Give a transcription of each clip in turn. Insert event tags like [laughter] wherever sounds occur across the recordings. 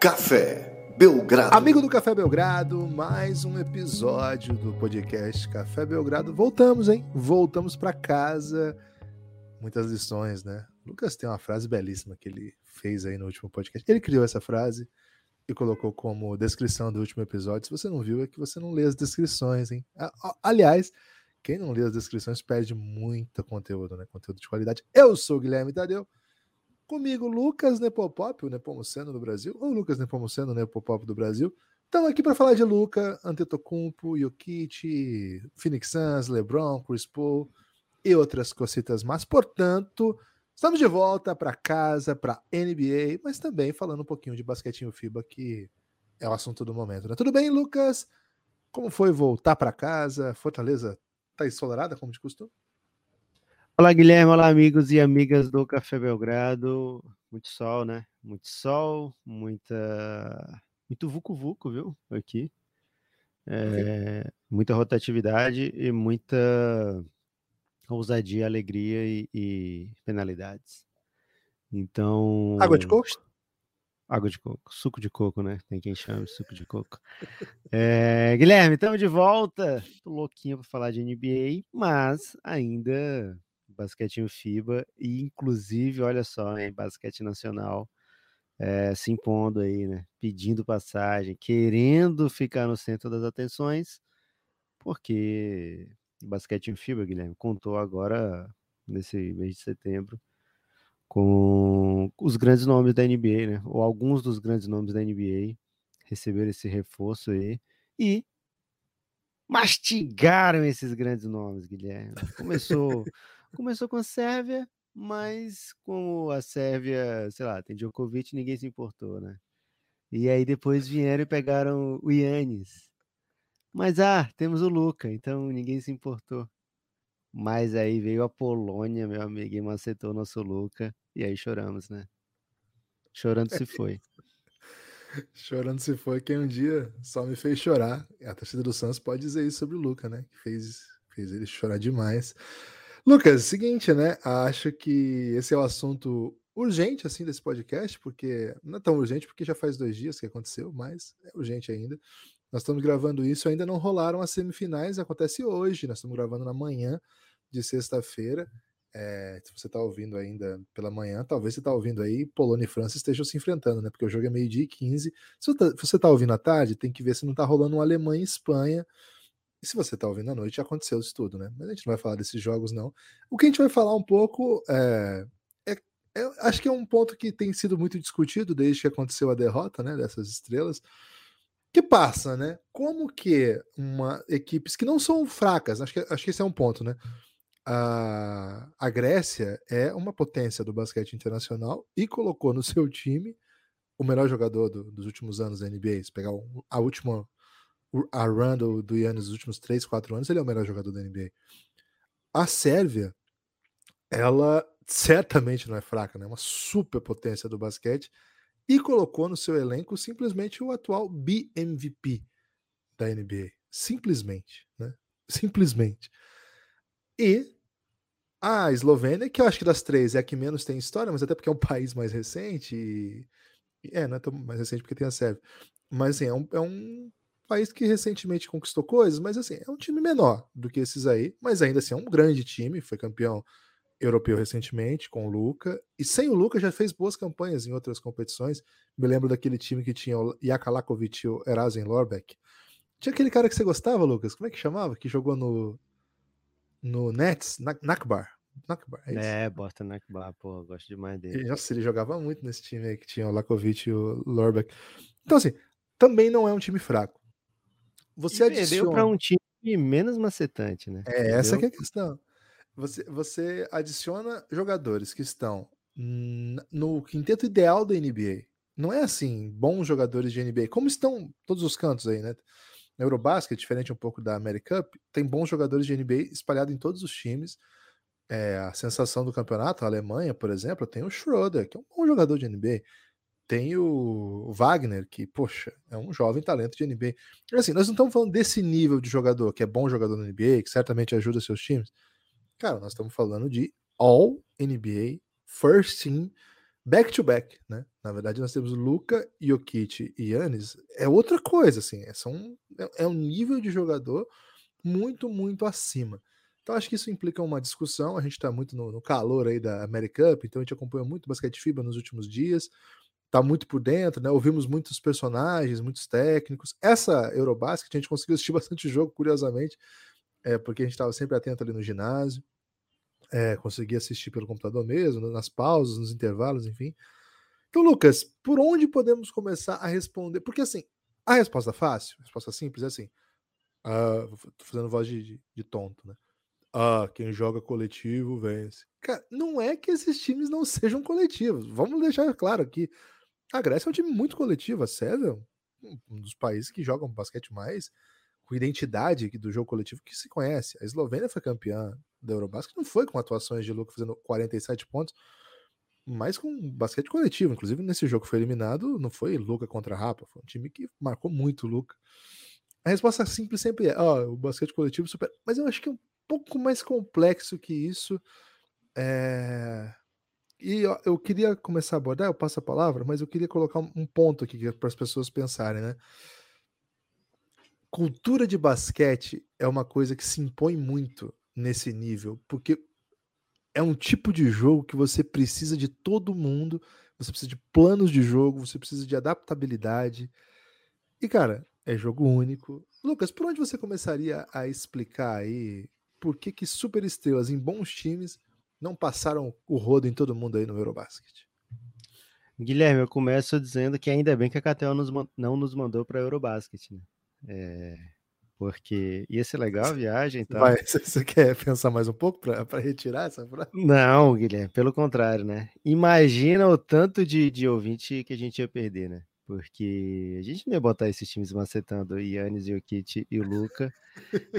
Café Belgrado. Amigo do Café Belgrado, mais um episódio do podcast Café Belgrado. Voltamos, hein? Voltamos para casa. Muitas lições, né? Lucas tem uma frase belíssima que ele fez aí no último podcast. Ele criou essa frase e colocou como descrição do último episódio. Se você não viu, é que você não lê as descrições, hein? Aliás, quem não lê as descrições perde muito conteúdo, né? Conteúdo de qualidade. Eu sou o Guilherme Tadeu. Comigo, Lucas Nepopop, o Nepomuceno do Brasil, ou Lucas Nepomuceno, Nepopop do Brasil. Estamos aqui para falar de Luca, Antetokounmpo, Jokic, Phoenix Suns, LeBron, Chris Paul e outras cositas mais. Portanto, estamos de volta para casa, para NBA, mas também falando um pouquinho de basquetinho FIBA, que é o assunto do momento. Né? Tudo bem, Lucas? Como foi voltar para casa? Fortaleza está ensolarada, como de costume? Olá, Guilherme. Olá, amigos e amigas do Café Belgrado. Muito sol, né? Muito sol, muita. Muito vucu-vucu, viu? Aqui. É, muita rotatividade e muita ousadia, alegria e, e, penalidades. Então. Água de coco? Água de coco, suco de coco, né? Tem quem chame suco de coco. [laughs] É, Guilherme, estamos de volta. Tô louquinho para falar de NBA, mas ainda basquetinho FIBA e inclusive, olha só, em basquete nacional é, se impondo aí, né? Pedindo passagem, querendo ficar no centro das atenções, porque basquetinho FIBA, Guilherme, contou agora nesse mês de setembro com os grandes nomes da NBA, né? Ou alguns dos grandes nomes da NBA receberam esse reforço aí e mastigaram esses grandes nomes, Guilherme. Começou Começou com a Sérvia, mas como a Sérvia, sei lá, tem Djokovic, ninguém se importou, né? E aí depois vieram e pegaram o Yannis. Mas ah, temos o Luca, então ninguém se importou. Mas aí veio a Polônia, meu amigo, e macetou nosso Luca, e aí choramos, né? Chorando se foi. [laughs] Chorando se foi, quem um dia só me fez chorar. A torcida do Santos pode dizer isso sobre o Luca, né? Que fez, fez ele chorar demais. Lucas, seguinte, né? Acho que esse é o assunto urgente assim desse podcast, porque não é tão urgente porque já faz dois dias que aconteceu, mas é urgente ainda. Nós estamos gravando isso, ainda não rolaram as semifinais, acontece hoje. Nós estamos gravando na manhã de sexta-feira. É, se você está ouvindo ainda pela manhã, talvez você está ouvindo aí, Polônia e França estejam se enfrentando, né? Porque o jogo é meio-dia e 15. Se você está tá ouvindo à tarde, tem que ver se não está rolando um Alemanha e Espanha e se você está ouvindo à noite, aconteceu isso tudo, né? Mas a gente não vai falar desses jogos, não. O que a gente vai falar um pouco é, é, é, acho que é um ponto que tem sido muito discutido desde que aconteceu a derrota, né? Dessas estrelas. Que passa, né? Como que uma equipes que não são fracas, acho que, acho que esse é um ponto, né? A, a Grécia é uma potência do basquete internacional e colocou no [laughs] seu time o melhor jogador do, dos últimos anos da NBA. Se pegar a última a run do, do Yannis nos últimos 3, 4 anos, ele é o melhor jogador da NBA. A Sérvia, ela certamente não é fraca, né? É uma super potência do basquete e colocou no seu elenco simplesmente o atual BMVP da NBA. Simplesmente, né? Simplesmente. E a Eslovênia, que eu acho que das três é a que menos tem história, mas até porque é um [laughs] país mais recente. E... É, não é tão mais recente porque tem a Sérvia. Mas assim, é um, é um país que recentemente conquistou coisas, mas assim, é um time menor do que esses aí, mas ainda assim é um grande time, foi campeão europeu recentemente com o Luca, e sem o Luca já fez boas campanhas em outras competições. Me lembro daquele time que tinha o Jakalakovic e o Erasen Lorbeck. Tinha aquele cara que você gostava, Lucas, como é que chamava? Que jogou no no Nets, Nakbar. Nakbar é, é Boston Nakbar, pô, gosto demais dele. Nossa, ele jogava muito nesse time aí que tinha o Lakovic e o Lorbeck. Então, assim, também não é um time fraco. Você e adiciona... para um time menos macetante, né? É, essa é a questão. Você, você adiciona jogadores que estão no quinteto ideal da NBA. Não é assim, bons jogadores de NBA, como estão todos os cantos aí, né? Na Eurobasket, diferente um pouco da Americup, tem bons jogadores de NBA espalhados em todos os times. É, a sensação do campeonato, a Alemanha, por exemplo, tem o Schroeder, que é um bom jogador de NBA. Tem o Wagner, que, poxa, é um jovem talento de NBA. Assim, nós não estamos falando desse nível de jogador, que é bom jogador na NBA, que certamente ajuda seus times. Cara, nós estamos falando de All NBA, First Team, back to back, né? Na verdade, nós temos Luca, Jokic e Yannis. É outra coisa, assim. É, são, é, é um nível de jogador muito, muito acima. Então, acho que isso implica uma discussão. A gente está muito no, no, calor aí da Americup, então a gente acompanhou muito basquete FIBA nos últimos dias. Tá muito por dentro, né? Ouvimos muitos personagens, muitos técnicos. Essa Eurobasket a gente conseguiu assistir [laughs] bastante jogo, curiosamente, é, porque a gente estava sempre atento ali no ginásio é, conseguir assistir pelo computador mesmo, nas pausas, nos intervalos, enfim. Então, Lucas, por onde podemos começar a responder? Porque assim, a resposta fácil, a resposta simples é assim. Uh, tô fazendo voz de, de, de, tonto, né? Ah, quem joga coletivo vence. Cara, não é que esses times não [laughs] sejam coletivos. Vamos deixar claro aqui. A Grécia é um time muito coletivo. A é um dos países que jogam basquete mais com identidade do jogo coletivo que se conhece. A Eslovênia foi campeã da Eurobasket, não foi com atuações de Luca fazendo 47 pontos, mas com basquete coletivo. Inclusive, nesse jogo que foi eliminado, não foi Luca contra Rapa, foi um time que marcou muito Luca. A resposta simples sempre é: ó, o basquete coletivo super. Mas eu acho que é um pouco mais complexo que isso. É... E eu queria começar a abordar, eu passo a palavra, mas eu queria colocar um ponto aqui para as pessoas pensarem, né? cultura de basquete é uma coisa que se impõe muito nesse nível, porque é um tipo de jogo que você precisa de todo mundo, você precisa de planos de jogo, você precisa de adaptabilidade. E, cara, é jogo único. Lucas, por onde você começaria a explicar aí por que, que superestrelas em bons times não passaram o rodo em todo mundo aí no Eurobasket? Guilherme, eu começo dizendo que ainda bem que a Catel nos, não nos mandou para Eurobasket, né? É, porque ia ser legal a viagem. Então... Vai, [laughs] você quer pensar mais um pouco para retirar essa frase? Não, Guilherme, pelo contrário, né? Imagina o tanto de, de ouvinte que a gente ia perder, né? Porque a gente não ia botar esses times macetando o Yannis, o Kit e o Luca.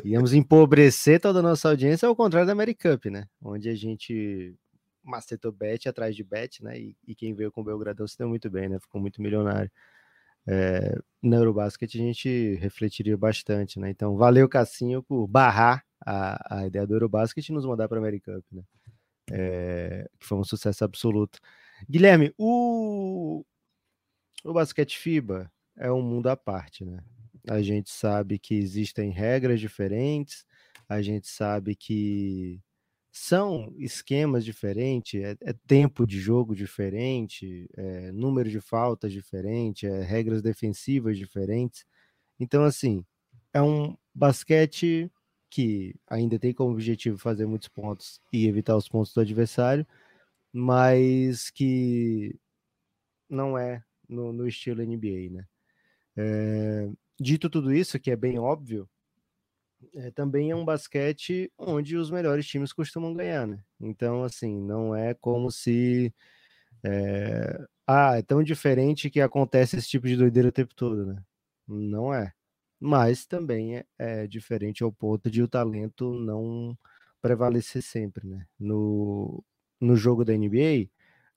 Íamos empobrecer toda a nossa audiência, ao contrário da Americup, né? Onde a gente macetou bet atrás de bet, né? E, e quem veio com o Belgradão se deu muito bem, né? Ficou muito milionário é, na Eurobasket a gente refletiria bastante, né? Então, valeu, Cassinho, por barrar a, a ideia do Eurobasket e nos mandar para a Americup, né? É, que foi um sucesso absoluto. Guilherme, o, o basquete FIBA é um mundo à parte, né? A gente sabe que existem regras diferentes, a gente sabe que são esquemas diferentes, é, é, tempo de jogo diferente, é número de faltas diferente, é regras defensivas diferentes. Então, assim, é um basquete que ainda tem como objetivo fazer muitos pontos e evitar os pontos do adversário, mas que não é no, no estilo NBA, né? É, dito tudo isso, que é bem óbvio, é, também é um basquete onde os melhores times costumam ganhar, né? Então, assim, não é como se. É, ah, é tão diferente que acontece esse tipo de doideira o tempo todo, né? Não é. Mas também é, é diferente ao ponto de o talento não prevalecer sempre, né? No, no jogo da NBA,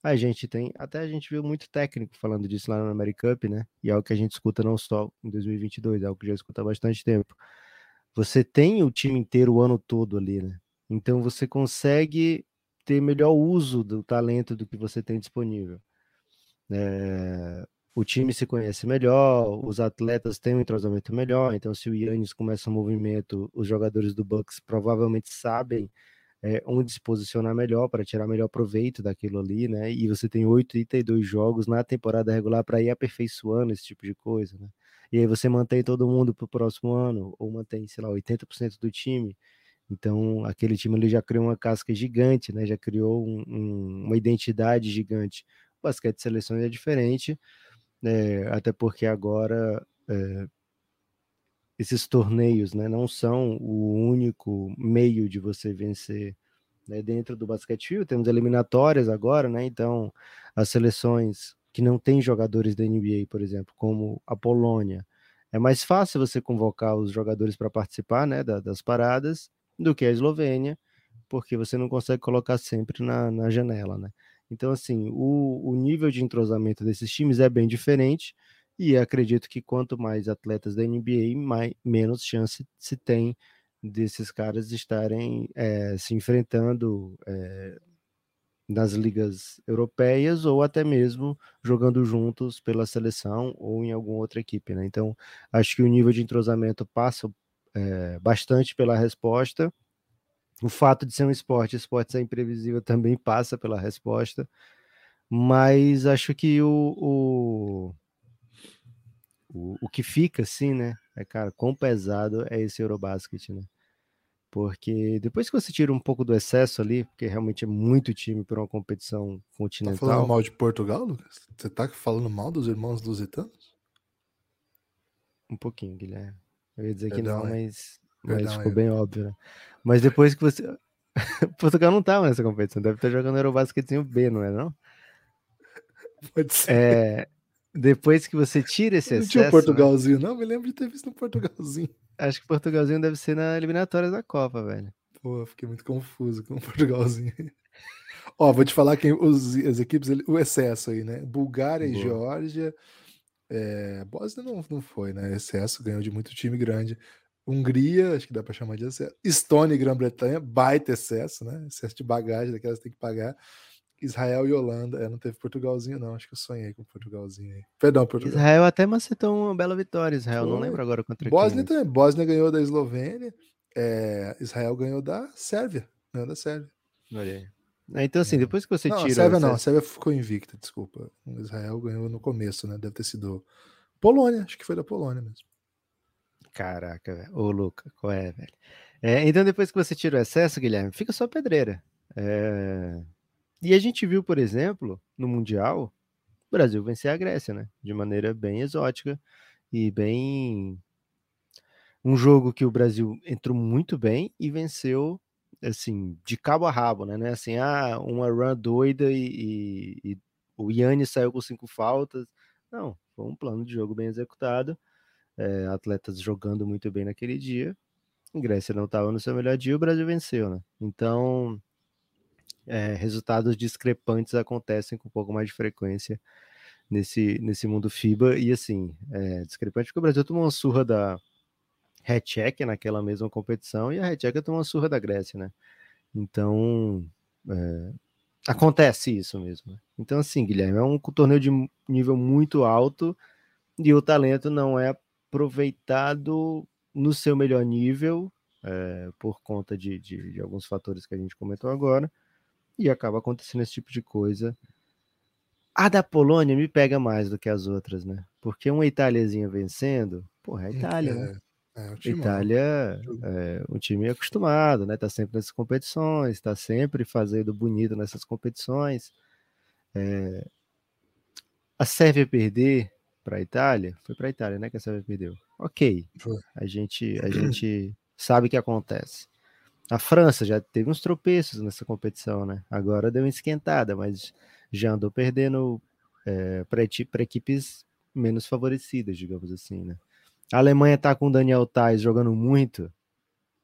a gente tem, até a gente viu muito técnico falando disso lá no Americup, né? E é algo que a gente escuta não só em 2022, é algo que já escuta há bastante tempo você tem o time inteiro o ano todo ali, né? Então você consegue ter melhor uso do talento do que você tem disponível. É, o time se conhece melhor, os atletas têm um entrosamento melhor, então se o Yannis começa um movimento, os jogadores do Bucks provavelmente sabem é, onde se posicionar melhor para tirar melhor proveito daquilo ali, né? E você tem 82 jogos na temporada regular para ir aperfeiçoando esse tipo de coisa, né? e aí você mantém todo mundo para o próximo ano, ou mantém, sei lá, 80% do time. Então, aquele time ali já criou uma casca gigante, né? Já criou um, um, uma identidade gigante. O basquete de seleções é diferente, né? até porque agora é, esses torneios né, não são o único meio de você vencer né, dentro do basquete. Temos eliminatórias agora, né? Então, as seleções que não tem jogadores da NBA, por exemplo, como a Polônia, é mais fácil você convocar os jogadores para participar né, da, das paradas do que a Eslovênia, porque você não consegue colocar sempre na, na janela, né? Então, assim, o, o nível de entrosamento desses times é bem diferente, e acredito que quanto mais atletas da NBA, mais, menos chance se tem desses caras estarem é, se enfrentando é, nas ligas europeias ou até mesmo jogando juntos pela seleção ou em alguma outra equipe, né? Então, acho que o nível de entrosamento passa é, bastante pela resposta. O fato de ser um esporte, esporte ser imprevisível também passa pela resposta, mas acho que o, o, o, o que fica assim, né? É, cara, quão pesado é esse Eurobasket, né? Porque depois que você tira um pouco do excesso ali, porque realmente é muito time para uma competição continental. Tá falando mal de Portugal, Lucas? Você tá falando mal dos irmãos lusitanos? Um pouquinho, Guilherme. Eu ia dizer Perdão, que não, mas, mas ficou bem óbvio, né? Mas depois que você. [laughs] Portugal não tava nessa competição, deve estar jogando Eurobasquetzinho B, não é não? [laughs] Pode ser. É, depois que você tira esse excesso. Não tinha um Portugalzinho, né? não? Me lembro de ter visto um Portugalzinho. Acho que Portugalzinho deve ser na eliminatória da Copa, velho. Pô, fiquei muito confuso com o Portugalzinho. [laughs] Ó, vou te falar quem os, as equipes, o excesso aí, né? Bulgária Boa. e Geórgia. É, Bósnia não, não foi, né? Excesso, ganhou de muito time grande. Hungria, acho que dá para chamar de excesso. Estônia e Grã-Bretanha, baita excesso, né? Excesso de bagagem daquelas que tem que pagar. Israel e Holanda. É, não teve Portugalzinho, não. Acho que eu sonhei com Portugalzinho aí. Perdão, Portugal. Israel até macetou uma bela vitória. Israel, Foi. não lembro agora contra Bósnia quem. também. Bósnia ganhou da Eslovênia. É, Israel ganhou da Sérvia. Ganhou da Sérvia. Olha aí. É, então, assim, é. depois que você não, tira. A Sérvia não, a Sérvia ficou invicta, desculpa. Israel ganhou no começo, né? Deve ter sido Polônia, acho que foi da Polônia mesmo. Caraca, velho. Ô, Luca, qual é, velho? É, então, depois que você tira o excesso, Guilherme, fica só pedreira. É... E a gente viu, por exemplo, no Mundial, o Brasil vencer a Grécia, né? De maneira bem exótica e bem. Um jogo que o Brasil entrou muito bem e venceu, assim, de cabo a rabo, né? É assim, ah, uma run doida e, e, e o Yannis saiu com cinco faltas. Não, foi um plano de jogo bem executado. É, atletas jogando muito bem naquele dia. A Grécia não estava no seu melhor dia, o Brasil venceu, né? Então, é, resultados discrepantes acontecem com um pouco mais de frequência nesse, nesse mundo FIBA. E assim, é discrepante porque o Brasil tomou uma surra da Check naquela mesma competição e a Check tomou uma surra da Grécia, né? Então, é, acontece isso mesmo. Né? Então, assim, Guilherme, é um torneio de nível muito alto e o talento não é aproveitado no seu melhor nível, é, por conta de, de, de, alguns fatores que a gente comentou agora e acaba acontecendo esse tipo de coisa. A da Polônia me pega mais do que as outras, né? Porque uma Itáliazinha vencendo, porra, é a Itália, é, né? É, é Itália é um time acostumado, né? Tá sempre nessas competições, tá sempre fazendo bonito nessas competições. É... A Sérvia perder para a Itália, foi para a Itália, né? Que a Sérvia perdeu. Ok, a gente a gente sabe que acontece. A França já teve uns tropeços nessa competição, né? Agora deu uma esquentada, mas já andou perdendo é, para equipes menos favorecidas, digamos assim, né? A Alemanha tá com o Daniel Tais jogando muito,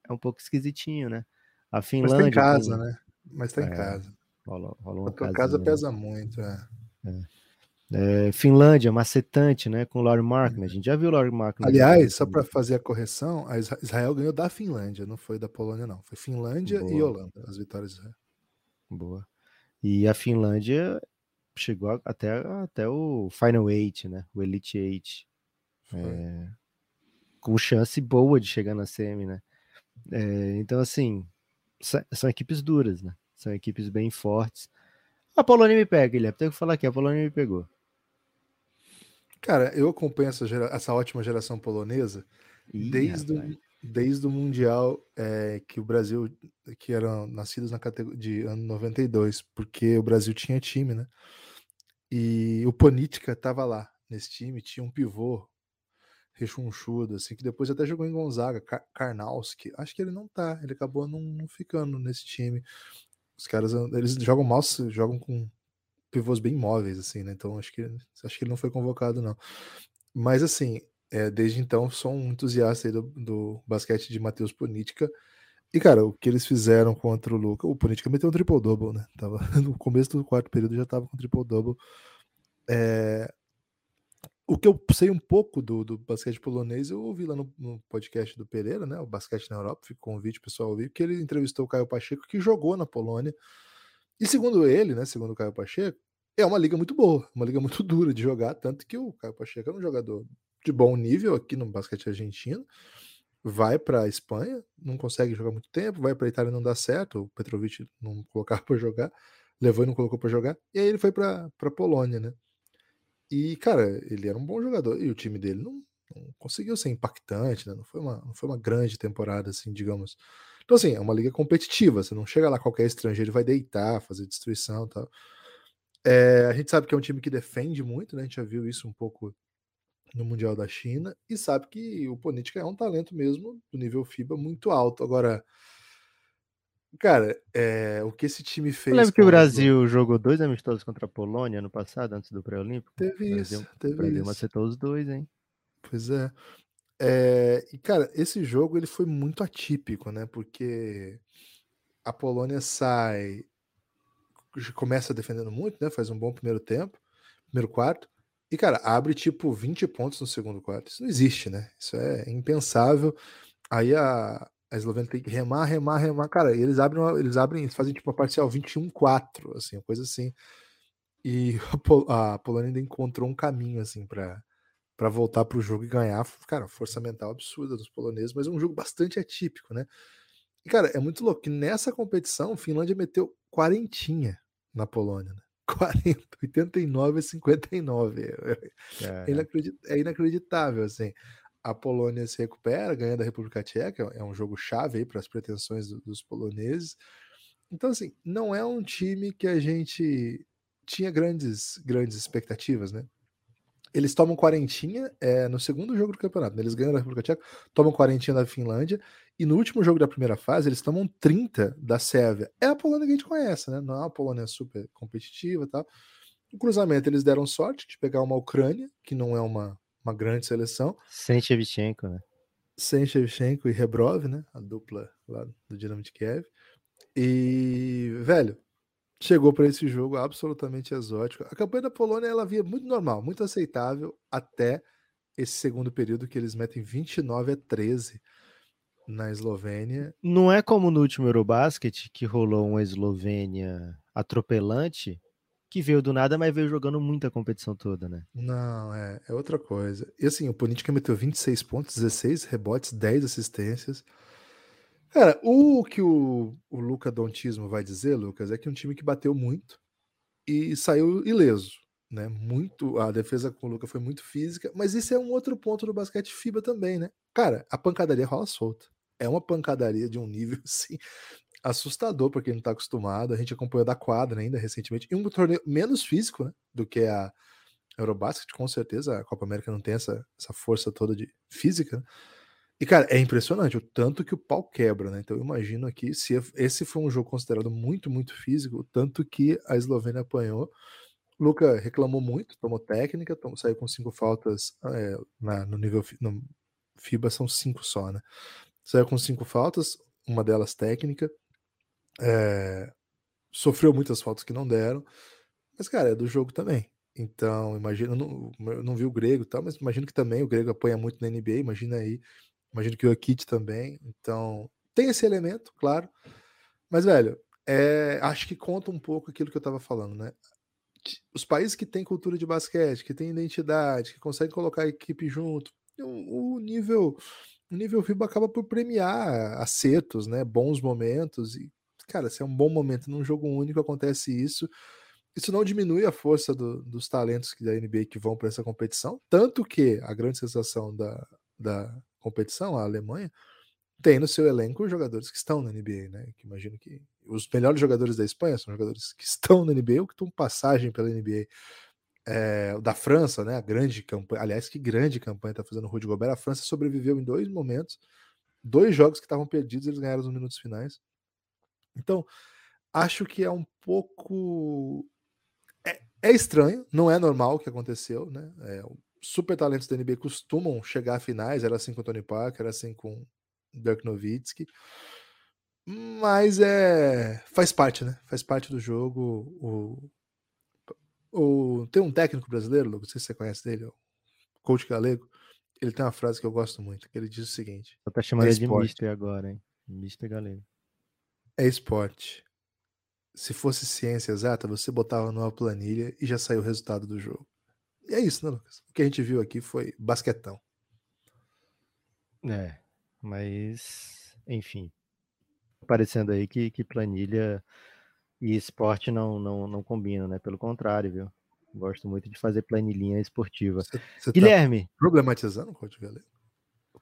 é um pouco esquisitinho, né? A Finlândia. Mas tá em casa, né? Mas tá em é, casa. Rola, rola uma a casa pesa muito, é. é. É, Finlândia, macetante, né? Com o Laurie Markman. A gente já viu o Laurie Markman. Aliás, só para fazer a correção, a Israel ganhou da Finlândia, não foi da Polônia, não. Foi Finlândia Boa. e Holanda, as vitórias de Israel. Boa. E a Finlândia chegou até, até o Final Eight, né? O Elite Eight. É, com chance boa de chegar na semi, né? É, então, assim, são equipes duras, né? São equipes bem fortes. A Polônia me pega, Guilherme. Tenho que falar aqui, a Polônia me pegou. Cara, eu acompanho essa, gera... essa ótima geração polonesa Ih, desde, o, desde o Mundial é, que o Brasil, que eram nascidos na categoria de ano 92, porque o Brasil tinha time, né? E o Ponitka tava lá nesse time, tinha um pivô rechonchudo, assim, que depois até jogou em Gonzaga, Kar Karnowski. Acho que ele não tá, ele acabou não, não ficando nesse time. Os caras, eles jogam mal, jogam com pivôs bem móveis, assim, né? Então acho que acho que ele não foi convocado, não. Mas assim, é, desde então sou um entusiasta do, do basquete de Matheus Ponitka. E, cara, o que eles fizeram contra o Luca, o Ponitka meteu um triple-double, né? Tava, [laughs] no começo do quarto período já tava com triple-double. É, o que eu sei um pouco do, do basquete polonês, eu ouvi lá no, no, podcast do Pereira, né? O Basquete na Europa, fica convite pessoal ouvir, que ele entrevistou o Caio Pacheco, que jogou na Polônia E segundo ele, né, segundo o Caio Pacheco, é uma liga muito boa, uma liga muito [laughs] dura de jogar, tanto que o Caio Pacheco é um jogador de bom nível aqui no basquete argentino, vai para a Espanha, não consegue jogar muito tempo, vai para a Itália não dá certo, o Petrovic não colocava [laughs] para jogar, levou e não colocou para jogar, e aí ele foi para a Polônia, né? E, cara, ele era um bom jogador, e o time dele não, não conseguiu ser impactante, né? Não foi, uma, não foi uma grande temporada, assim, digamos. Então, assim, é uma liga competitiva, você não chega lá qualquer estrangeiro vai deitar, fazer destruição e tal. É, a gente sabe que é um time que defende muito, né? A gente já viu isso um pouco no Mundial da China e sabe que o Ponitka é um talento mesmo do nível FIBA muito alto. Agora, cara, é, o que esse time fez. Eu lembro que o Brasil jogou dois amistosos contra a Polônia no passado, antes do pré-olímpico. Teve Brasil, isso, teve Brasil isso. acertou os dois, hein? Pois é. É. E, cara, esse jogo ele foi muito atípico, né? Porque a Polônia sai, começa defendendo muito, né? Faz um bom primeiro tempo, primeiro quarto. E, cara, abre tipo 20 pontos no segundo quarto. Isso não existe, né? Isso é impensável. Aí a, a Eslovênia tem que remar, remar, remar. Cara, eles abrem, eles abrem, fazem tipo uma parcial 21-4, assim, coisa assim. E [laughs] a, Pol a Polônia ainda encontrou um caminho, assim, para para voltar para o jogo e ganhar. Cara, força mental absurda dos poloneses, mas é um jogo bastante atípico, né? E, cara, é muito louco que nessa competição, Finlândia meteu quarentinha na Polônia, né? [laughs] 40, 89 a 59. É, inacredit, é inacreditável, assim. A Polônia se recupera, ganha da República Tcheca, é um jogo chave para as pretensões do, dos poloneses. Então, assim, não é um time que a gente tinha grandes, grandes expectativas, né? Eles tomam quarentinha é, no segundo jogo do campeonato. Né? Eles ganham da República Tcheca, tomam quarentinha da Finlândia. E no último jogo da primeira fase, eles tomam 30 da Sérvia. É a Polônia que a gente conhece, né? Não é uma Polônia super competitiva e tal. No cruzamento, eles deram sorte de pegar uma Ucrânia, que não é uma, uma grande seleção. Sem Shevchenko, né? Sem Shevchenko e Rebrov, né? A dupla lá do Dinamo de Kiev. E, velho, chegou para esse jogo absolutamente exótico. A campanha da Polônia ela via muito normal, muito aceitável até esse segundo período que eles metem 29 a 13 na Eslovênia. Não é como no último Eurobasket que rolou uma Eslovênia atropelante que veio do nada, mas veio jogando muita competição toda, né? Não, é, é outra coisa. E assim, o Ponitka meteu 26 pontos, 16 rebotes, 10 assistências. Cara, o que o, o Luca Dontismo vai dizer, Lucas, é que um time que bateu muito e saiu ileso, né? Muito, a defesa com o Luca foi muito física, mas isso é um outro ponto do basquete FIBA também, né? Cara, a pancadaria rola solta. É uma pancadaria de um nível [laughs] assim assustador para quem não tá acostumado. A gente acompanhou da quadra ainda recentemente, e um torneio menos físico, né, do que a Eurobasket, com certeza. A Copa América não tem essa, essa força toda de física, né? E, cara, é impressionante o tanto que o pau quebra, né? Então, eu imagino aqui, se esse foi um jogo considerado muito, muito físico, o tanto que a Eslovênia apanhou. O Luca reclamou muito, tomou técnica, tomou, saiu com cinco faltas é, na, no nível no FIBA, são cinco só, né? Saiu com cinco faltas, uma delas técnica. É, sofreu muitas faltas que não deram, mas, cara, é do jogo também. Então, imagina, não, eu não vi o grego tal, mas imagino que também o grego apanha muito na NBA, imagina aí Imagino que o Akit também. Então, tem esse elemento, claro. Mas, velho, é, acho que conta um pouco aquilo que eu estava falando, né? Os países que têm cultura de basquete, que têm identidade, que conseguem colocar a equipe junto, o, nível o nível FIBA acaba por premiar acertos, né? Bons momentos. E, cara, se é um bom momento num jogo único, acontece isso. Isso não diminui a força do, dos talentos da NBA que vão para essa competição. Tanto que a grande sensação da, da competição, a Alemanha, tem no seu elenco jogadores que estão na NBA, né? Que imagino que os melhores jogadores da Espanha são jogadores que estão na NBA ou que estão passagem pela NBA. É, da França, né? A grande campanha, aliás, que grande campanha está fazendo o Rudy Gobert. A França sobreviveu em dois momentos, dois jogos que estavam perdidos, eles ganharam nos minutos finais. Então, acho que é um pouco é, é estranho, não é normal o que aconteceu, né? É, super talentos da NBA costumam chegar a finais, era assim com o Tony Parker, era assim com Dirk Nowitzki. Mas é. Faz parte, né? Faz parte do jogo. O, o, tem um técnico brasileiro, não sei se você conhece dele, o Coach Galego. Ele tem uma frase que eu gosto muito, que ele diz o seguinte: Você tá chamando é de Mister agora, hein? Mister Galego. É esporte. se fosse ciência exata, você botava numa planilha e já saiu o resultado do jogo. E é isso, né, Lucas? O que a gente viu aqui foi basquetão. É, mas, enfim. Parecendo aí que, que planilha e esporte não, não, não combinam, né? Pelo contrário, viu? Gosto muito de fazer planilhinha esportiva. Você, você tá Guilherme. Tá problematizando o Galego?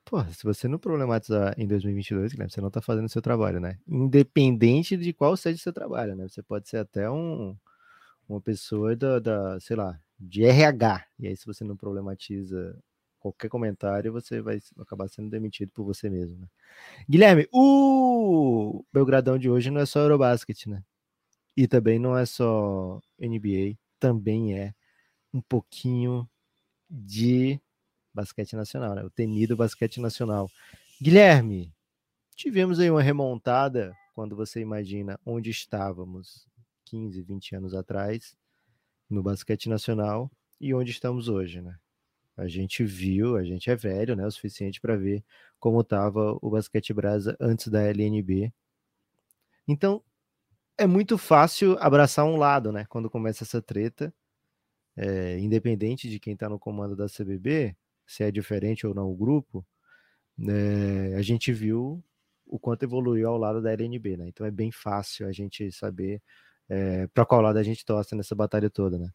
Pô, se você não problematizar em 2022, Guilherme, você não tá fazendo o seu trabalho, né? Independente de qual seja o seu trabalho, né? Você pode ser até um, uma pessoa da, da, sei lá, de RH. E aí, se você não problematiza qualquer comentário, você vai acabar sendo demitido por você mesmo, né? Guilherme, o Belgradão de hoje não é só Eurobasket, né? E também não é só NBA, também é um pouquinho de basquete nacional, né? O temido basquete nacional. Guilherme, tivemos aí uma remontada quando você imagina onde estávamos 15, 20 anos atrás no basquete nacional e onde estamos hoje, né? A gente viu, a gente é velho, né, o suficiente para ver como estava o basquete brasa antes da LNB. Então, é muito fácil abraçar um lado, né, quando começa essa treta, é, independente de quem está no comando da CBB, se é diferente ou não o grupo, né, a gente viu o quanto evoluiu ao lado da LNB, né? Então é bem fácil a gente saber é, para qual lado a gente torce nessa batalha toda, né?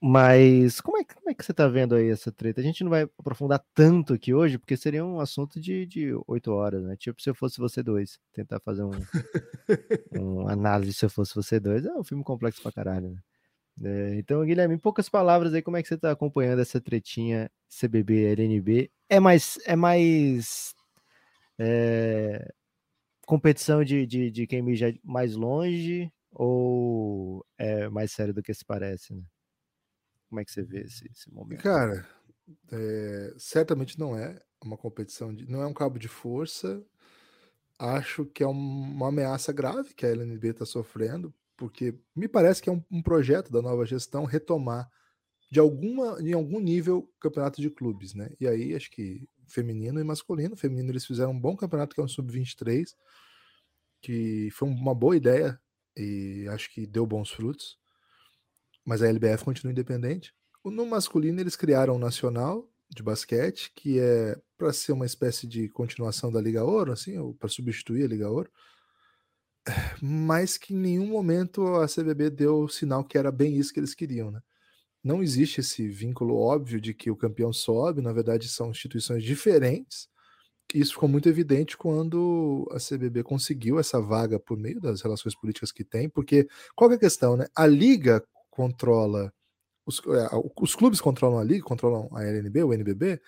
Mas como é, como é que você está vendo aí essa treta? A gente não vai aprofundar tanto aqui hoje, porque seria um assunto de oito horas, né? Tipo, se eu fosse você dois, tentar fazer um, [laughs] um análise se eu fosse você dois. É um filme complexo pra caralho, né? É, então, Guilherme, em poucas palavras aí, como é que você está acompanhando essa tretinha CBB LNB? É mais, é mais é, competição de, de, de quem mija mais longe ou é mais sério do que se parece, né? Como é que você vê esse, esse momento? Cara, é, certamente não é uma competição, de, não é um cabo de força. Acho que é um, uma ameaça grave que a LNB está sofrendo, porque me parece que é um, um, projeto da nova gestão retomar de alguma, em algum nível campeonato de clubes, né? E aí acho que feminino e masculino, feminino eles fizeram um bom campeonato que é um sub-23, que foi uma boa ideia e acho que deu bons frutos. Mas a LBF continua independente. No masculino eles criaram o um nacional de basquete, que é para ser uma espécie de continuação da Liga Ouro, assim, ou para substituir a Liga Ouro mas que em nenhum momento a CBB deu sinal que era bem isso que eles queriam, né? Não existe esse vínculo óbvio de que o campeão sobe, na verdade são instituições diferentes. Isso ficou muito evidente quando a CBB conseguiu essa vaga por meio das relações políticas que tem, porque qual é a questão, né? A liga controla os, é, os clubes controlam a liga, controlam a LNB, o NBB,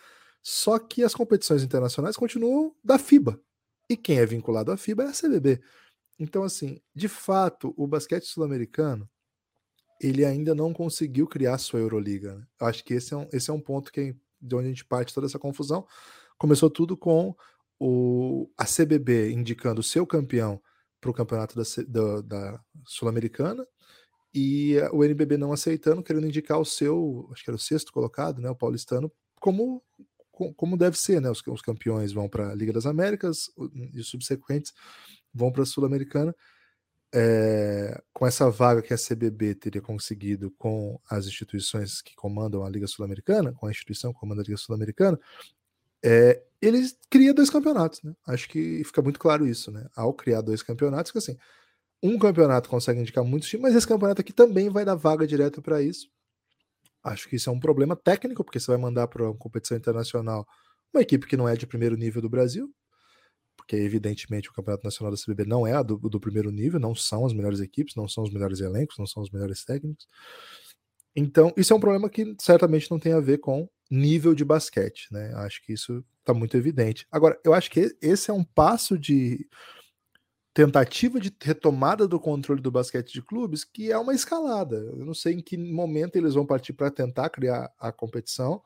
só que as competições internacionais continuam da FIBA. E quem é vinculado à FIBA é a CBB. Então, assim, de fato, o basquete sul-americano ele ainda não conseguiu criar sua Euroliga. Né? Acho que esse é um, esse é um ponto que, de onde a gente parte toda essa confusão. Começou tudo com o, a CBB indicando o seu campeão para o campeonato da, da, da Sul-Americana e o NBB não aceitando, querendo indicar o seu, acho que era o sexto colocado, né, o paulistano, como como deve ser, né? Os, os campeões vão para a Liga das Américas e os subsequentes vão para a Sul-Americana. É, com essa vaga que a CBB teria conseguido com as instituições que comandam a Liga Sul-Americana, com a instituição que comanda a Liga Sul-Americana, é, ele cria dois campeonatos, né? Acho que fica muito claro isso, né? Ao criar dois campeonatos, que assim, um campeonato consegue indicar muitos times, mas esse campeonato aqui também vai dar vaga direta para isso. Acho que isso é um problema técnico, porque você vai mandar para uma competição internacional uma equipe que não é de primeiro nível do Brasil, porque evidentemente o Campeonato Nacional da CBB não é do, do, primeiro nível, não são as melhores equipes, não são os melhores elencos, não são os melhores técnicos. Então, isso é um problema que certamente não tem a ver com nível de basquete, né? Acho que isso está muito evidente. Agora, eu acho que esse é um passo de tentativa de retomada do controle do basquete de clubes que é uma escalada. Eu não sei em que momento eles vão partir para tentar criar a competição.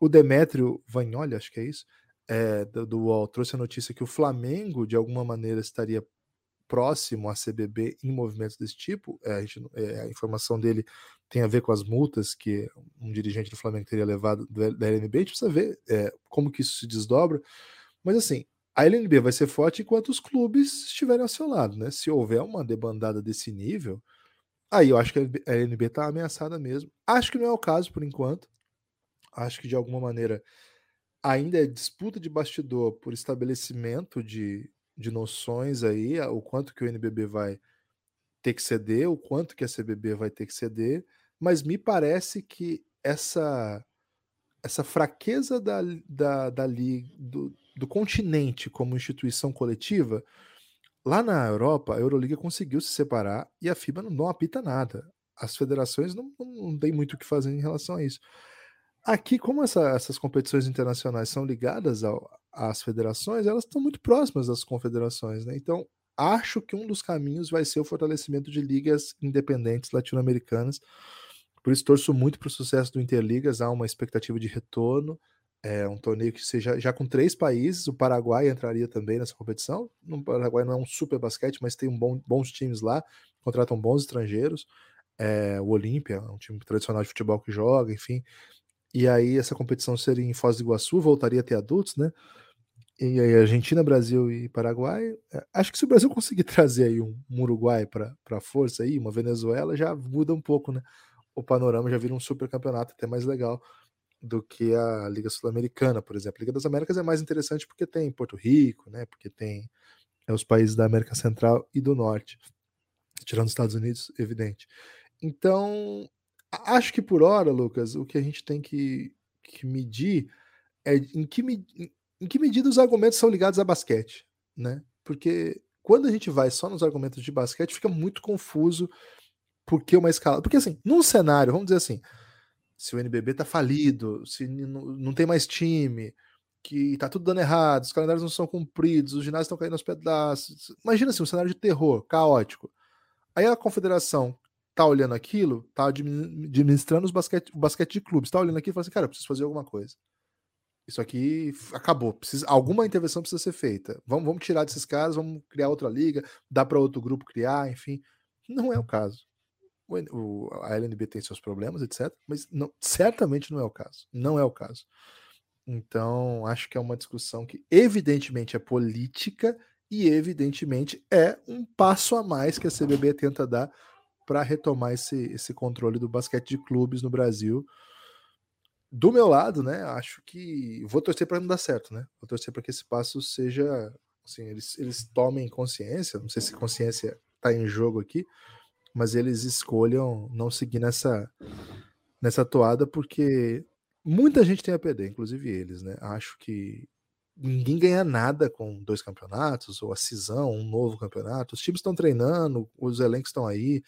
O Demétrio Vagnoli, acho que é isso, é, do, do UOL trouxe a notícia que o Flamengo, de alguma maneira, estaria próximo à CBB em movimentos desse tipo. É, a, gente, é, a, informação dele tem a ver com as multas que um dirigente do Flamengo teria levado da LNB. A gente precisa ver é, como que isso se desdobra. Mas assim, a LNB vai ser forte enquanto os clubes estiverem ao seu lado, né? Se houver uma debandada desse nível, aí eu acho que a LNB está ameaçada mesmo. Acho que não é o caso por enquanto. Acho que de alguma maneira ainda é disputa de bastidor por estabelecimento de, de noções aí, o quanto que o NBB vai ter que ceder, o quanto que a CBB vai ter que ceder, mas me parece que essa essa fraqueza da, da, da do, do continente como instituição coletiva, lá na Europa, a Euroliga conseguiu se separar e a FIBA não, não apita nada. As federações não, não, não têm muito o que fazer em relação a isso. Aqui, como essa, essas competições internacionais são ligadas ao, às federações, elas estão muito próximas das confederações, né? Então, acho que um dos caminhos vai ser o fortalecimento de ligas independentes latino-americanas. Por isso, torço muito para o sucesso do Interligas. Há uma expectativa de retorno. É um torneio que seja já com três países. O Paraguai entraria também nessa competição. O Paraguai não é um super basquete, mas tem um bom, bons times lá, contratam bons estrangeiros. É, o Olímpia, um time tradicional de futebol que joga, enfim. E aí essa competição seria em Foz do Iguaçu, voltaria a ter adultos, né? E aí Argentina, Brasil e Paraguai. É, acho que se o Brasil [laughs] conseguir trazer aí um, um Uruguai para a força aí, uma Venezuela, já muda um pouco, né? O panorama já vira um super campeonato até mais legal do que a Liga Sul-Americana, por exemplo. A Liga das Américas é mais interessante porque tem Porto Rico, né? Porque tem é, os países da América Central e do Norte, tirando os Estados Unidos, evidente. Então, Acho que por hora, Lucas, o que a gente tem que, que medir é em que, em que medida os argumentos são ligados a basquete, né? Porque quando a gente vai só nos argumentos de basquete, fica muito confuso porque uma escala. Porque assim, num cenário, vamos dizer assim, se o NBB tá falido, se não tem mais time, que tá tudo dando errado, os calendários não são cumpridos, os ginásios estão caindo aos pedaços. Imagina assim, um cenário de terror, caótico. Aí a confederação tá olhando aquilo, tá administrando os basquete, o basquete de clubes, tá olhando aqui e fala assim, cara, eu preciso fazer alguma coisa. Isso aqui acabou. Precisa, alguma intervenção precisa ser feita. Vamos, vamos tirar desses caras, vamos criar outra liga, dar para outro grupo criar, enfim. Não é o caso. O, a LNB tem seus problemas, etc. Mas não, certamente não é o caso. Não é o caso. Então, acho que é uma discussão que, evidentemente, é política e, evidentemente, é um passo a mais que a CBB tenta dar para retomar esse, esse controle do basquete de clubes no Brasil. Do meu lado, né, acho que vou torcer para não dar certo, né? Vou torcer para que esse passo seja, assim, eles, eles tomem consciência, não sei se consciência está em jogo aqui, mas eles escolham não seguir nessa nessa toada porque muita gente tem a perder, inclusive eles, né? Acho que ninguém ganha nada com dois campeonatos ou a cisão, um novo campeonato. Os times estão treinando, os elencos estão aí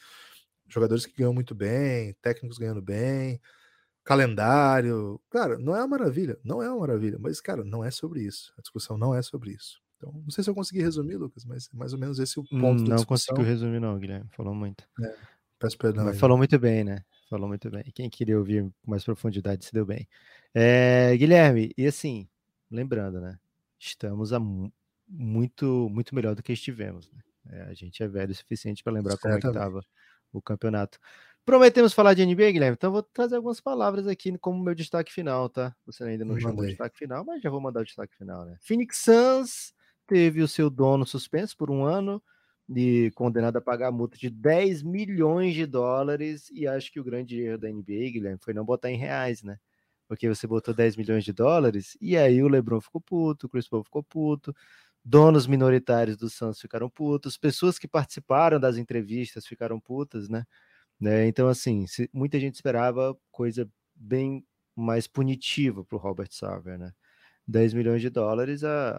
jogadores que ganham muito bem, técnicos ganhando bem, calendário. Cara, não é uma maravilha, não é uma maravilha, mas, cara, não é sobre isso. A discussão não é sobre isso. Então, não sei se eu consegui resumir, Lucas, mas é mais ou menos esse é o ponto. Não conseguiu resumir, não, Guilherme. Falou muito. É, peço perdão. Mas aí, falou muito bem, né? Falou muito bem. Quem queria ouvir com mais profundidade se deu bem. É, Guilherme, e assim, lembrando, né? Estamos a muito, muito melhor do que estivemos. Né? É, a gente é velho o suficiente para lembrar Certamente. como é que estava o campeonato. Prometemos falar de NBA, Guilherme, então vou trazer algumas palavras aqui como meu destaque final, tá? Você ainda não chamou o destaque final, mas já vou mandar o destaque final, né? Phoenix Suns teve o seu dono suspenso por um ano e condenado a pagar a multa de 10 milhões de dólares. E acho que o grande erro da NBA, Guilherme, foi não botar em reais, né? Porque você botou 10 milhões de dólares e aí o LeBron ficou puto, o Chris Paul ficou puto, donos minoritários do Santos ficaram putos, pessoas que participaram das entrevistas ficaram putas, né? né? Então, assim, se, muita gente esperava coisa bem mais punitiva para o Robert Sarver, né? 10 milhões de dólares a,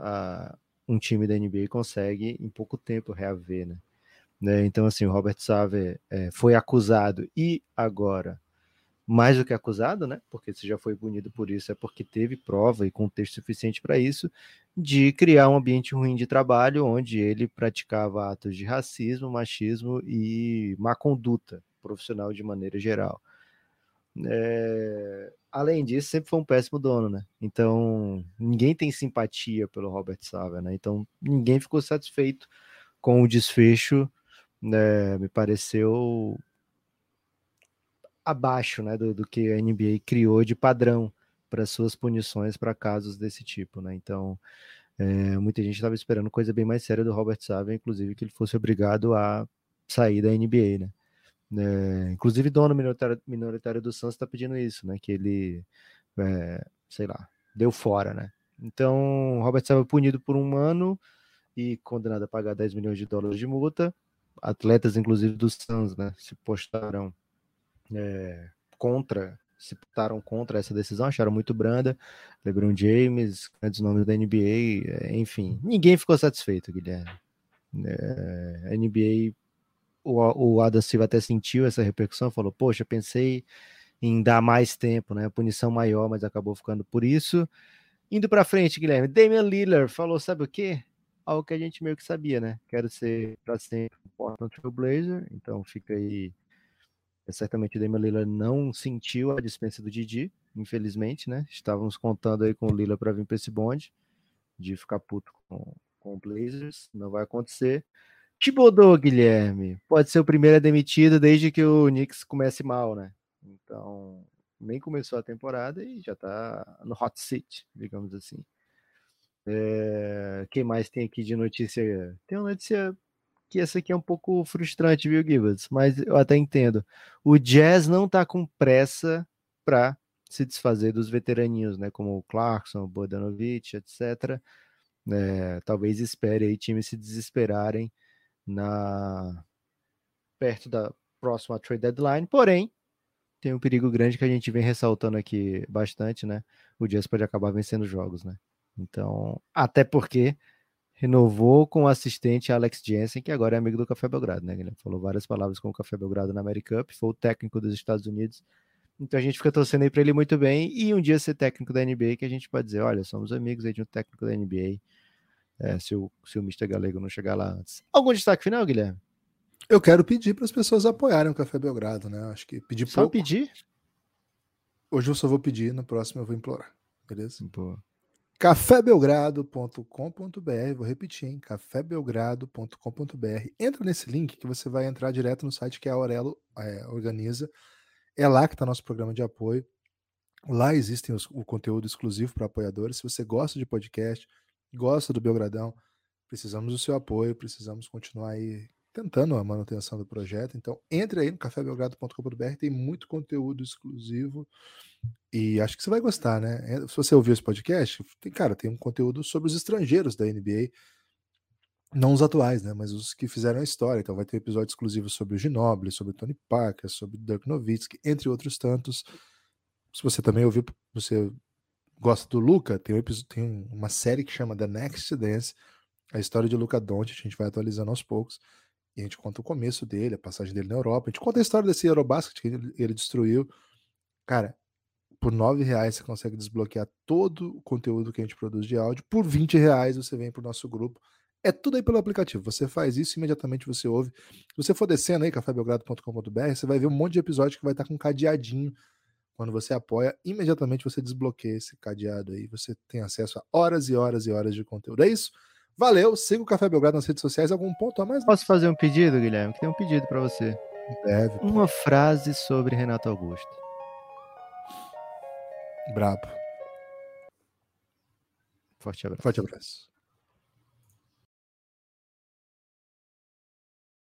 a, um time da NBA consegue em pouco tempo reaver, né? né? Então, assim, o Robert Sarver é, foi acusado e agora mais do que acusado, né? Porque se já foi punido por isso é porque teve prova e contexto suficiente para isso, de criar um ambiente ruim de trabalho onde ele praticava atos de racismo, machismo e má conduta profissional de maneira geral. É... Além disso, sempre foi um péssimo dono, né? Então, ninguém tem simpatia pelo Robert Sava, né? Então, ninguém ficou satisfeito com o desfecho, né? Me pareceu abaixo né, do, do que a NBA criou de padrão para suas punições para casos desse tipo. Né? Então, É, muita gente estava esperando coisa bem mais séria do Robert Sava, inclusive que ele fosse obrigado a sair da NBA, né? É, inclusive, dono minoritário, minoritário do Suns está pedindo isso, né? Que ele, é, sei lá, deu fora, né? Então, Robert Sava punido por um ano e condenado a pagar 10 milhões de dólares de multa. Atletas, inclusive do Suns, né? Se postaram é, contra, se postaram contra essa decisão, acharam muito branda. LeBron James, grandes nomes da NBA, é, enfim, ninguém ficou satisfeito, Guilherme. É, a NBA o, o Adam Silva até sentiu essa repercussão, falou: Poxa, pensei em dar mais tempo, né? Punição maior, mas acabou ficando por isso. Indo para frente, Guilherme, Damian Lillard falou: Sabe o quê? Algo que a gente meio que sabia, né? Quero ser para sempre um Portland Trail Blazer, então fica aí. Certamente o Damian Lillard não sentiu a dispensa do Didi, infelizmente, né? Estávamos contando aí com o Lillard para vir para esse bonde, de ficar puto com, com o Blazers, não vai acontecer. Thibodeau, Guilherme, pode ser o primeiro a demitido desde que o Knicks comece mal, né? Então, nem começou a temporada e já tá no hot seat, digamos assim. É... Quem mais tem aqui de notícia? Tem uma notícia que essa aqui é um pouco frustrante, viu, Gibbons? Mas eu até entendo. O Jazz não tá com pressa para se desfazer dos veteraninhos, né? Como o Clarkson, o Bodanovic, etc. É, talvez espere aí times se desesperarem na perto da próxima trade deadline, porém tem um perigo grande que a gente vem ressaltando aqui bastante, né? O Jazz pode acabar vencendo jogos, né? Então, até porque renovou com o assistente Alex Jensen, que agora é amigo do Café Belgrado, né? Ele falou várias palavras com o Café Belgrado na America Cup, foi o técnico dos Estados Unidos. Então a gente fica torcendo aí para ele muito bem e um dia ser técnico da NBA que a gente pode dizer, olha, somos amigos aí de um técnico da NBA é, se, o, se o Mr. Galego não chegar lá antes. Algum destaque final, Guilherme? Eu quero pedir para as pessoas apoiarem o Café Belgrado, né? Acho que pedir só pouco. pedir? Hoje eu só vou pedir, no próximo eu vou implorar, beleza? Boa. cafébelgrado.com.br, vou repetir, hein? cafébelgrado.com.br. Entra nesse link que você vai entrar direto no site que a Aurelo é, organiza. É lá que está nosso programa de apoio. Lá existem os, o conteúdo exclusivo para apoiadores. Se você gosta de podcast, gosta do Belgradão, precisamos do seu apoio, precisamos continuar aí tentando a manutenção do projeto. Então, entre aí no cafébelgrado.com.br, tem muito conteúdo exclusivo e acho que você vai gostar, né? Se você ouviu esse podcast, tem, cara, tem um conteúdo sobre os estrangeiros da NBA, não os atuais, né? Mas os que fizeram a história. Então, vai ter episódio exclusivo sobre o Ginobili, sobre o Tony Parker, sobre o Dirk Nowitzki, entre outros tantos. Se você também ouviu, você gosta do Luca, tem, um episódio, tem uma série que chama The Next Dance, a história de Luca Doncic, a gente vai atualizando aos poucos, e a gente conta o começo dele, a passagem dele na Europa, a gente conta a história desse Eurobasket que ele, destruiu. Cara, por nove reais você consegue desbloquear todo o conteúdo que a gente produz de áudio, por 20 reais você vem para o nosso grupo, é tudo aí pelo aplicativo. Você faz isso, imediatamente você ouve. Se você for descendo aí, cafébelgrado.com.br, você vai ver um monte de episódio que vai estar com um cadeadinho quando você apoia, imediatamente você desbloqueia esse cadeado aí. Você tem acesso a horas e horas e horas de conteúdo. É isso? Valeu, siga o Café Belgrado nas redes sociais. Algum ponto a mais? Posso fazer um pedido, Guilherme? Que tem um pedido para você. Deve. Uma frase sobre Renato Augusto. Brabo. Forte abraço. Forte abraço.